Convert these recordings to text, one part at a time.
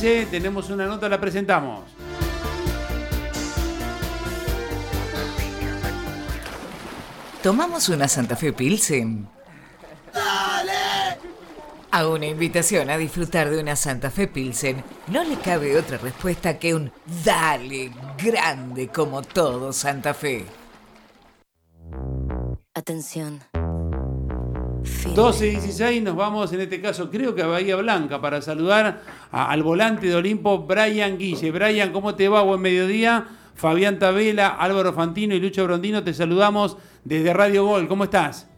Tenemos una nota, la presentamos. ¿Tomamos una Santa Fe Pilsen? ¡Dale! A una invitación a disfrutar de una Santa Fe Pilsen no le cabe otra respuesta que un Dale grande como todo Santa Fe. Atención. 12 y 16 nos vamos en este caso creo que a Bahía Blanca para saludar al volante de Olimpo Brian Guille. Brian, ¿cómo te va? Buen mediodía. Fabián Tabela, Álvaro Fantino y Lucho Brondino, te saludamos desde Radio Gol. ¿Cómo estás?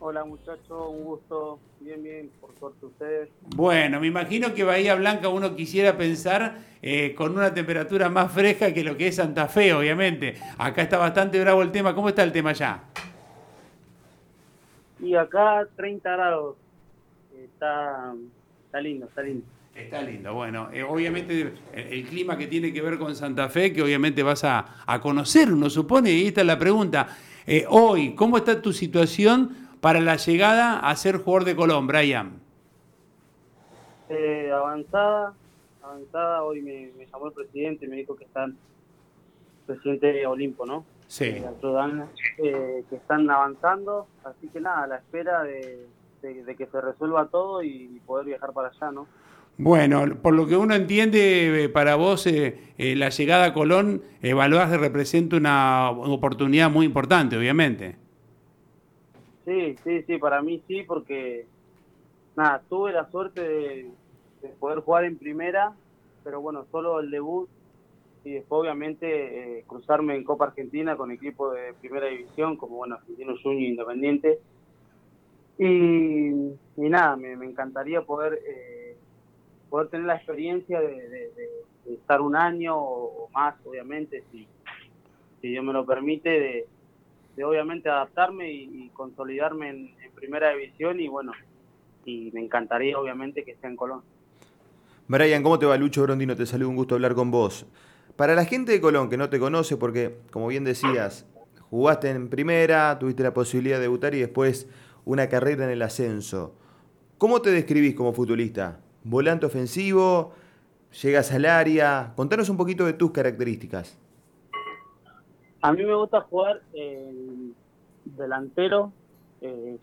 Hola muchachos, un gusto. Bien, bien, por suerte ustedes. Bueno, me imagino que Bahía Blanca uno quisiera pensar eh, con una temperatura más fresca que lo que es Santa Fe, obviamente. Acá está bastante bravo el tema. ¿Cómo está el tema ya? Y acá 30 grados. Está, está lindo, está lindo. Está lindo, bueno, eh, obviamente el, clima que tiene que ver con Santa Fe, que obviamente vas a, conocer, uno supone, y esta es la pregunta. Eh, hoy, ¿cómo está tu situación para la llegada a ser jugador de Colón, Brian? Eh, avanzada, avanzada, hoy me, llamó el presidente y me dijo que están, presidente de Olimpo, ¿no? Sí. Eh, que están avanzando, así que nada, a la espera de, que se resuelva todo y poder viajar para allá, ¿no? Bueno, por lo que uno entiende, eh, para vos eh, la llegada a Colón, evaluás que representa una oportunidad muy importante, obviamente. Sí, sí, sí, para mí sí, porque nada, tuve la suerte de, de poder jugar en primera, pero bueno, solo el debut y después obviamente eh, cruzarme en Copa Argentina con equipo de primera división como bueno Argentino Junior Independiente y, nada me, encantaría poder eh, poder tener la experiencia de, estar un año o, más obviamente si si Dios me lo permite de, obviamente adaptarme y, consolidarme en, en, primera división y bueno y me encantaría obviamente que esté en Colón Brian, ¿cómo te va? Lucho Brondino, te saludo, un gusto hablar con vos. Para la gente de Colón que no te conoce, porque como bien decías, jugaste en primera, tuviste la posibilidad de debutar y después una carrera en el ascenso. ¿Cómo te describís como futbolista? ¿Volante ofensivo? ¿Llegas al área? Contanos un poquito de tus características. A mí me gusta jugar delantero,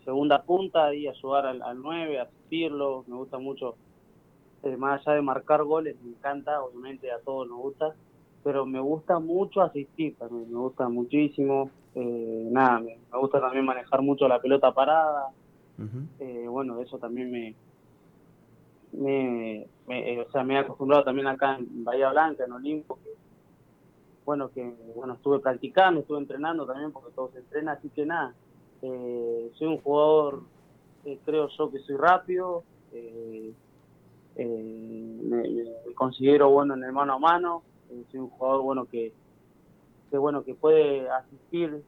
segunda punta, y ayudar al, al 9, asistirlo. Me gusta mucho, eh, más allá de marcar goles, me encanta, obviamente a todos nos gusta pero me gusta mucho asistir también, me gusta muchísimo. Eh, nada, me, gusta también manejar mucho la pelota parada. eh, bueno, eso también me, me, eh, o sea, me he acostumbrado también acá en Bahía Blanca, en Olimpo, que, bueno, que bueno, estuve practicando, estuve entrenando también, porque todo se entrena, así que nada, eh, soy un jugador, eh, creo yo que soy rápido, me, me, considero bueno en el mano a mano, soy un jugador bueno que, que bueno que puede asistir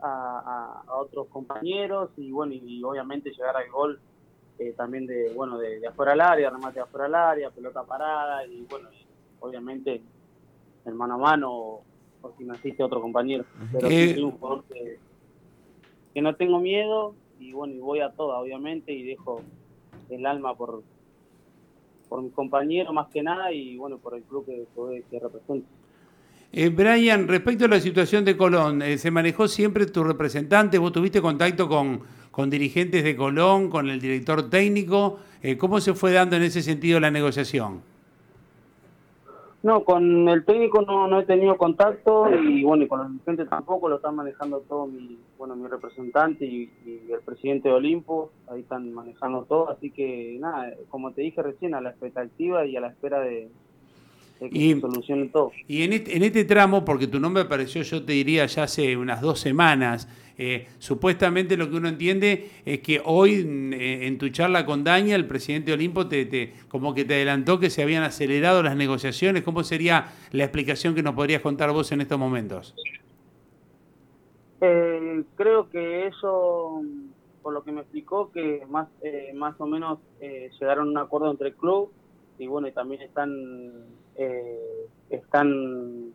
a, otros compañeros y bueno y, obviamente llegar al gol eh, también de bueno de, afuera al área remate de afuera al área pelota parada y bueno obviamente en mano a mano o, si me asiste otro compañero. Pero soy un jugador que, que no tengo miedo y bueno y voy a toda obviamente y dejo el alma por por mi compañero más que nada y bueno, por el club que, representa. Eh, Brian, respecto a la situación de Colón, eh, ¿se manejó siempre tu representante? ¿Vos tuviste contacto con, con dirigentes de Colón, con el director técnico? Eh, ¿Cómo se fue dando en ese sentido la negociación? No, con el técnico no, no he tenido contacto y bueno, y con los dirigentes tampoco, lo están manejando todo mi, bueno, mi representante y, el presidente de Olimpo, ahí están manejando todo, así que nada, como te dije recién, a la expectativa y a la espera de, que se solucione todo. Y en este, en este tramo, porque tu nombre apareció, yo te diría, ya hace unas dos semanas, eh, supuestamente lo que uno entiende es que hoy eh, en tu charla con Daña, el presidente Olimpo te, como que te adelantó que se habían acelerado las negociaciones. ¿Cómo sería la explicación que nos podrías contar vos en estos momentos? Eh, creo que eso, por lo que me explicó, que más, más o menos llegaron a un acuerdo entre el club y bueno, y también están, están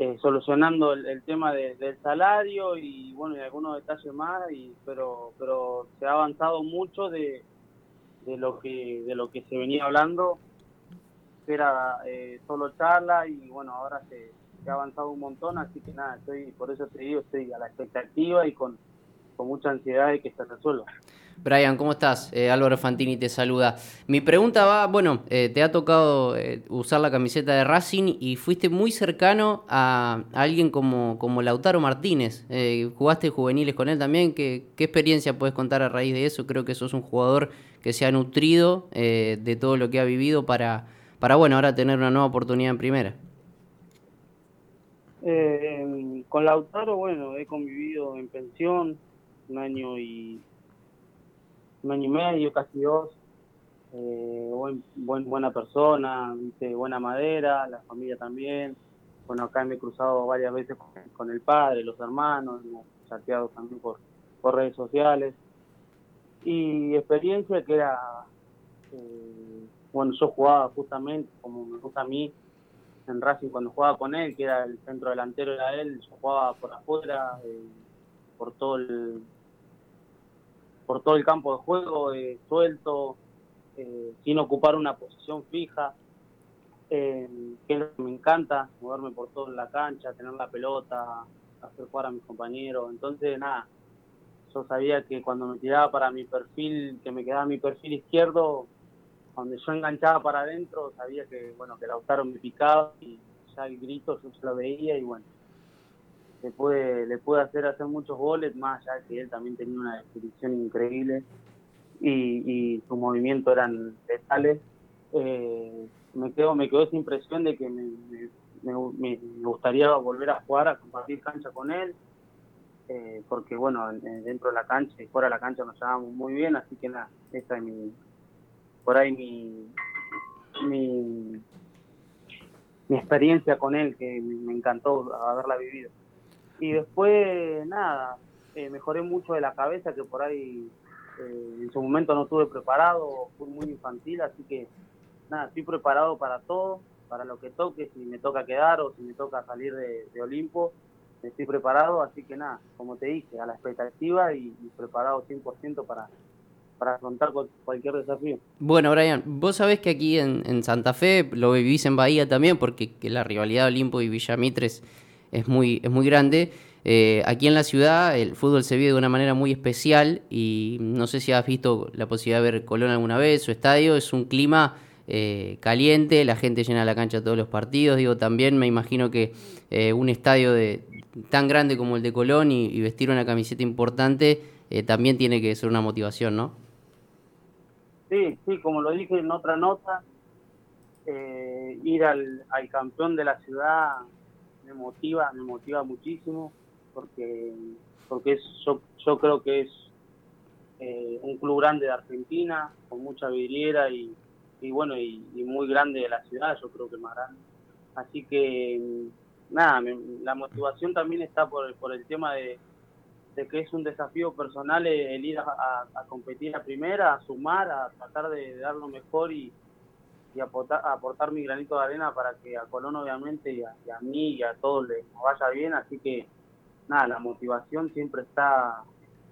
eh, solucionando el, tema del salario y bueno y algunos detalles más y pero pero se ha avanzado mucho de, de lo que de lo que se venía hablando era eh, solo charla y bueno ahora se, ha avanzado un montón así que nada estoy por eso te digo estoy a la expectativa y con, con mucha ansiedad de que se resuelva Brian, ¿cómo estás? Eh, Álvaro Fantini te saluda. Mi pregunta va, bueno, eh, te ha tocado eh, usar la camiseta de Racing y fuiste muy cercano a, alguien como, como Lautaro Martínez. jugaste juveniles con él también. ¿Qué, ¿Qué, experiencia puedes contar a raíz de eso? Creo que sos un jugador que se ha nutrido de todo lo que ha vivido para, para, bueno, ahora tener una nueva oportunidad en primera. con Lautaro, bueno, he convivido en pensión un año y un año y medio, casi dos. Eh, buen, buena persona, buena madera, la familia también. Bueno, acá me he cruzado varias veces con, el padre, los hermanos, hemos chateado también por, por redes sociales. Y experiencia que era, eh, bueno, yo jugaba justamente como me gusta a mí en Racing cuando jugaba con él, que era el centro delantero era él, yo jugaba por afuera, eh, por todo el por todo el campo de juego, eh, suelto, eh, sin ocupar una posición fija, eh, que me encanta, moverme por toda la cancha, tener la pelota, hacer jugar a mis compañeros. Entonces, nada, yo sabía que cuando me tiraba para mi perfil, que me quedaba mi perfil izquierdo, donde yo enganchaba para adentro, sabía que, bueno, que Lautaro me picaba y ya el grito yo se lo veía y bueno, le puede, le puede hacer hacer muchos goles, más allá que él también tenía una definición increíble y, y sus movimientos eran letales. Eh, me quedo me quedó esa impresión de que me, me, gustaría volver a jugar, a compartir cancha con él, eh, porque bueno, dentro de la cancha y fuera de la cancha nos llevamos muy bien, así que nada, esa es mi, por ahí mi, mi, mi experiencia con él, que me encantó haberla vivido. Y después, nada, eh, mejoré mucho de la cabeza, que por ahí eh, en su momento no estuve preparado, fui muy infantil, así que nada, estoy preparado para todo, para lo que toque, si me toca quedar o si me toca salir de, Olimpo, estoy preparado, así que nada, como te dije, a la expectativa y, preparado 100% para, para afrontar cualquier desafío. Bueno, Brian, vos sabés que aquí en, Santa Fe, lo vivís en Bahía también, porque la rivalidad Olimpo y Villamitres es muy, es muy grande. Eh, aquí en la ciudad el fútbol se vive de una manera muy especial y no sé si has visto la posibilidad de ver Colón alguna vez, su estadio es un clima eh, caliente, la gente llena la cancha todos los partidos, digo, también me imagino que eh, un estadio de, tan grande como el de Colón y, vestir una camiseta importante también tiene que ser una motivación, ¿no? Sí, sí, como lo dije en otra nota, ir al campeón de la ciudad me motiva, me motiva muchísimo porque porque es, yo, yo creo que es eh, un club grande de Argentina, con mucha vidriera y, y bueno, y, muy grande de la ciudad, yo creo que más grande. Así que, nada, la motivación también está por, por el tema de, de que es un desafío personal el, ir a, competir a primera, a sumar, a tratar de dar lo mejor y, y aportar, aportar mi granito de arena para que a Colón obviamente y a, mí y a todos les vaya bien, así que nada, la motivación siempre está,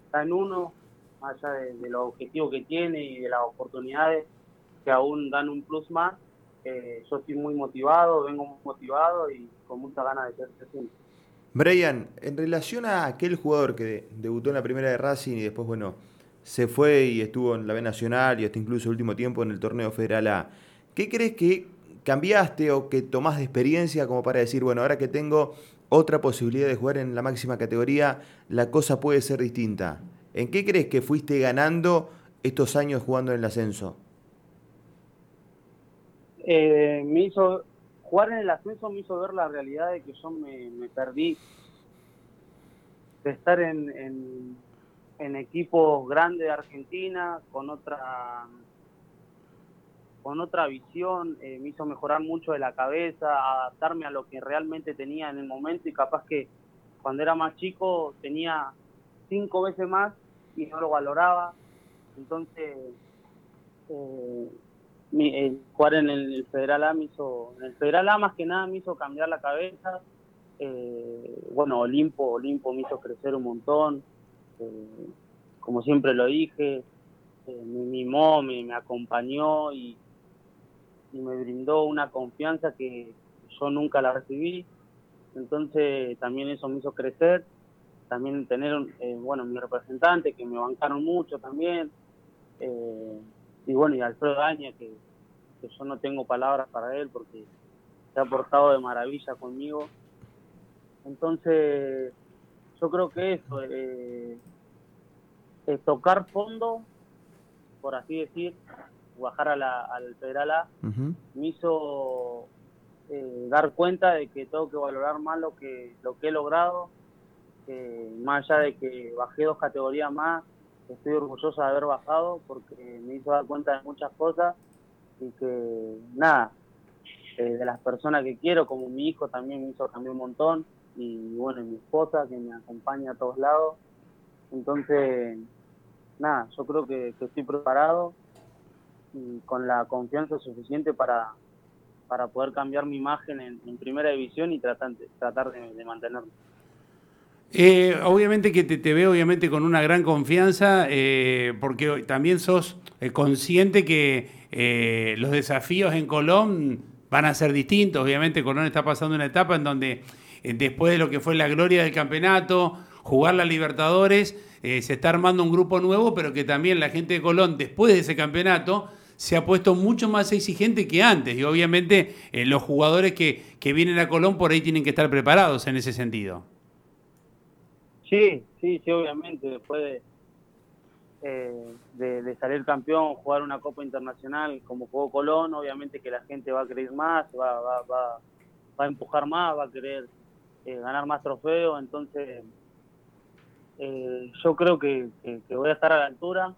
está en uno, allá de, los objetivos que tiene y de las oportunidades que aún dan un plus más. Eh, yo estoy muy motivado, vengo motivado y con mucha ganas de ser presente. Brian, en relación a aquel jugador que debutó en la primera de Racing y después, bueno, se fue y estuvo en la B Nacional y hasta incluso el último tiempo en el torneo federal A. ¿Qué crees que cambiaste o que tomás de experiencia como para decir, bueno, ahora que tengo otra posibilidad de jugar en la máxima categoría, la cosa puede ser distinta? ¿En qué crees que fuiste ganando estos años jugando en el ascenso? Eh, me hizo jugar en el ascenso me hizo ver la realidad de que yo me, perdí de estar en, en, en equipos grandes de Argentina con otra con otra visión, eh, me hizo mejorar mucho de la cabeza, adaptarme a lo que realmente tenía en el momento y capaz que cuando era más chico tenía cinco veces más y no lo valoraba. Entonces, eh, mi, jugar en el, Federal A me hizo, en el Federal A más que nada me hizo cambiar la cabeza. Eh, bueno, Olimpo, Olimpo me hizo crecer un montón, como siempre lo dije, me mimó, me, me acompañó y, y me brindó una confianza que yo nunca la recibí. Entonces también eso me hizo crecer, también tener, eh, bueno, mi representante que me bancaron mucho también, eh, y bueno, y Alfredo Daña que, yo no tengo palabras para él porque se ha portado de maravilla conmigo. Entonces, yo creo que eso, eh, tocar fondo, por así decir, bajar a la, al Federal A, me hizo eh, dar cuenta de que tengo que valorar más lo que, lo que he logrado, más allá de que bajé dos categorías más, estoy orgulloso de haber bajado porque me hizo dar cuenta de muchas cosas y que nada, eh, de las personas que quiero, como mi hijo también me hizo cambiar un montón y bueno, mi esposa que me acompaña a todos lados. Entonces, nada, yo creo que estoy preparado con la confianza suficiente para, para poder cambiar mi imagen en, primera división y tratar, tratar de, de mantenerme. Eh, obviamente que te, te, veo obviamente con una gran confianza, eh, porque también sos eh, consciente que los desafíos en Colón van a ser distintos. Obviamente Colón está pasando una etapa en donde después de lo que fue la gloria del campeonato, jugar la Libertadores, se está armando un grupo nuevo, pero que también la gente de Colón, después de ese campeonato, se ha puesto mucho más exigente que antes. Y obviamente eh, los jugadores que, que, vienen a Colón por ahí tienen que estar preparados en ese sentido. Sí, sí, sí, obviamente. Después de, eh, de, salir campeón, jugar una Copa Internacional como jugó Colón, obviamente que la gente va a querer más, va, va, va, a empujar más, va a querer eh, ganar más trofeos. Entonces, yo creo que, que, voy a estar a la altura.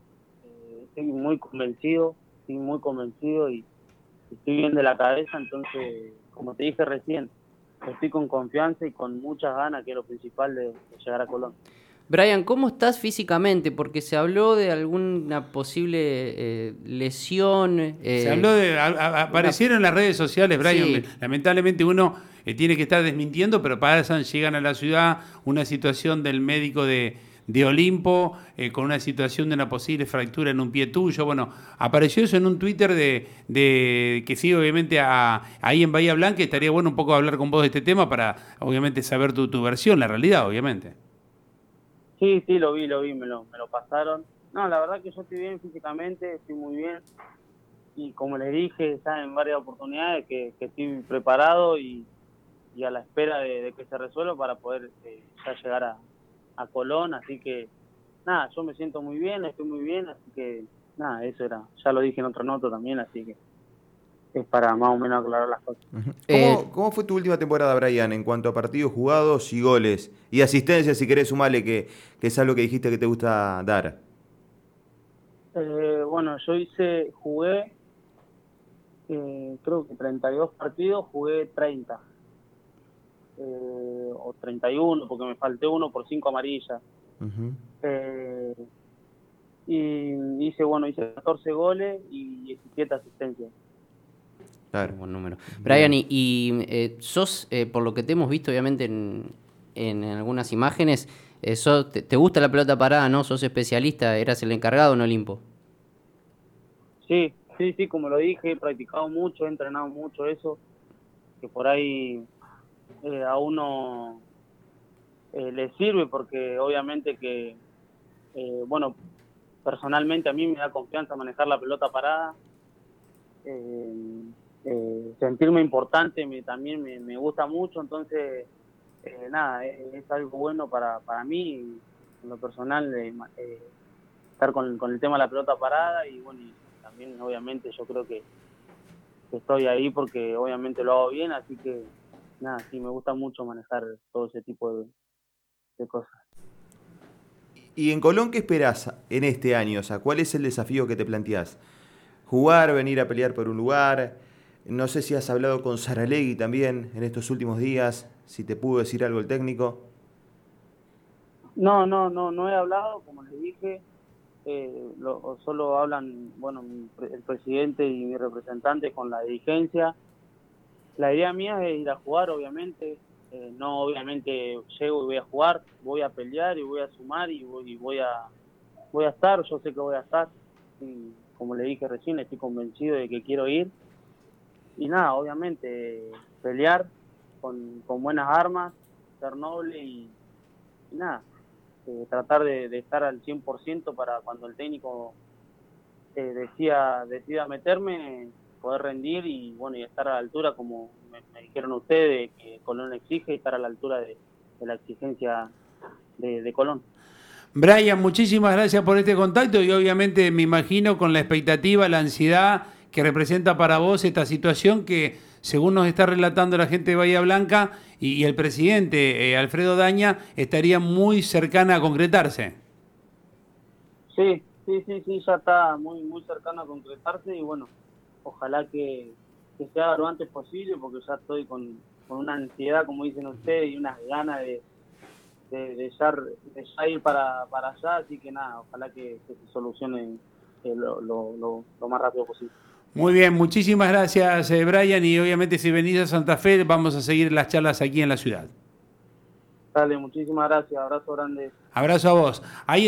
estoy muy convencido estoy muy convencido y estoy bien de la cabeza, entonces, como te dije recién, estoy con confianza y con muchas ganas, que es lo principal de, llegar a Colón. Brian, ¿cómo estás físicamente? Porque se habló de alguna posible eh, lesión. Eh, se habló de. aparecieron en las redes sociales, Brian. Lamentablemente uno eh, tiene que estar desmintiendo, pero pasan, llegan a la ciudad una situación del médico de, de Olimpo eh, con una situación de una posible fractura en un pie tuyo. Bueno, apareció eso en un Twitter de, de que sí, obviamente ahí en Bahía Blanca. Estaría bueno un poco hablar con vos de este tema para, obviamente, saber tu, tu versión, la realidad, obviamente. Sí, sí, lo vi, lo vi, me lo, me lo pasaron. No, la verdad que yo estoy bien físicamente, estoy muy bien. Y como les dije ya en varias oportunidades, que, estoy preparado y, y a la espera de, que se resuelva para poder eh, ya llegar a, a Colón, así que nada, yo me siento muy bien, estoy muy bien, así que nada, eso era, ya lo dije en otra nota también, así que es para más o menos aclarar las cosas. Eh, ¿Cómo, fue tu última temporada, Brian, en cuanto a partidos jugados y goles? Y asistencia, si querés sumarle, que, que es algo que dijiste que te gusta dar. Eh, bueno, yo hice, jugué, eh, creo que 32 partidos, jugué 30 eh, o 31, porque me falté uno por cinco amarillas. eh, y hice, bueno, hice 14 goles y 17 asistencias. Claro. Buen número. Brian, y, eh, sos, eh, por lo que te hemos visto, obviamente, en, en algunas imágenes, eh, te, te, gusta la pelota parada, ¿no? Sos especialista, eras el encargado en Olimpo. Sí, sí, sí, como lo dije, he practicado mucho, he entrenado mucho eso, que por ahí eh, a uno eh, le sirve porque obviamente que, eh, bueno, personalmente a mí me da confianza manejar la pelota parada. sentirme importante me, también me, gusta mucho, entonces, nada, es, algo bueno para, para mí, en lo personal, estar con, con, el tema de la pelota parada y bueno, y también obviamente yo creo que estoy ahí porque obviamente lo hago bien, así que nada, sí, me gusta mucho manejar todo ese tipo de, cosas. ¿Y en Colón qué esperás en este año? O sea, ¿cuál es el desafío que te planteás? ¿Jugar, venir a pelear por un lugar? No sé si has hablado con Saralegui también en estos últimos días, si te pudo decir algo el técnico. No, no, no, no he hablado, como les dije, eh, solo hablan, bueno, el presidente y mi representante con la dirigencia la idea mía es ir a jugar, obviamente. Eh, no, obviamente llego y voy a jugar, voy a pelear y voy a sumar y voy, voy a voy a estar, yo sé que voy a estar. y como le dije recién, estoy convencido de que quiero ir. Y nada, obviamente, pelear con, con buenas armas, ser noble y, nada, eh, tratar de, estar al 100% para cuando el técnico eh, decía, decida meterme, poder rendir y bueno y estar a la altura como me, dijeron ustedes que Colón exige estar a la altura de, la exigencia de Colón. Brian, muchísimas gracias por este contacto y obviamente me imagino con la expectativa, la ansiedad que representa para vos esta situación que, según nos está relatando la gente de Bahía Blanca y, el presidente eh, Alfredo Daña, estaría muy cercana a concretarse. Sí, sí, sí, sí, ya está muy, muy cercana a concretarse y bueno, ojalá que, sea lo antes posible porque ya estoy con, con una ansiedad, como dicen ustedes, y unas ganas de de, de, ya, ir para, para allá, así que nada, ojalá que, se solucione eh, lo, lo, lo, más rápido posible. Muy bien, muchísimas gracias eh, Brian y obviamente si venís a Santa Fe vamos a seguir las charlas aquí en la ciudad. Dale, muchísimas gracias, abrazo grande. Abrazo a vos. Ahí está.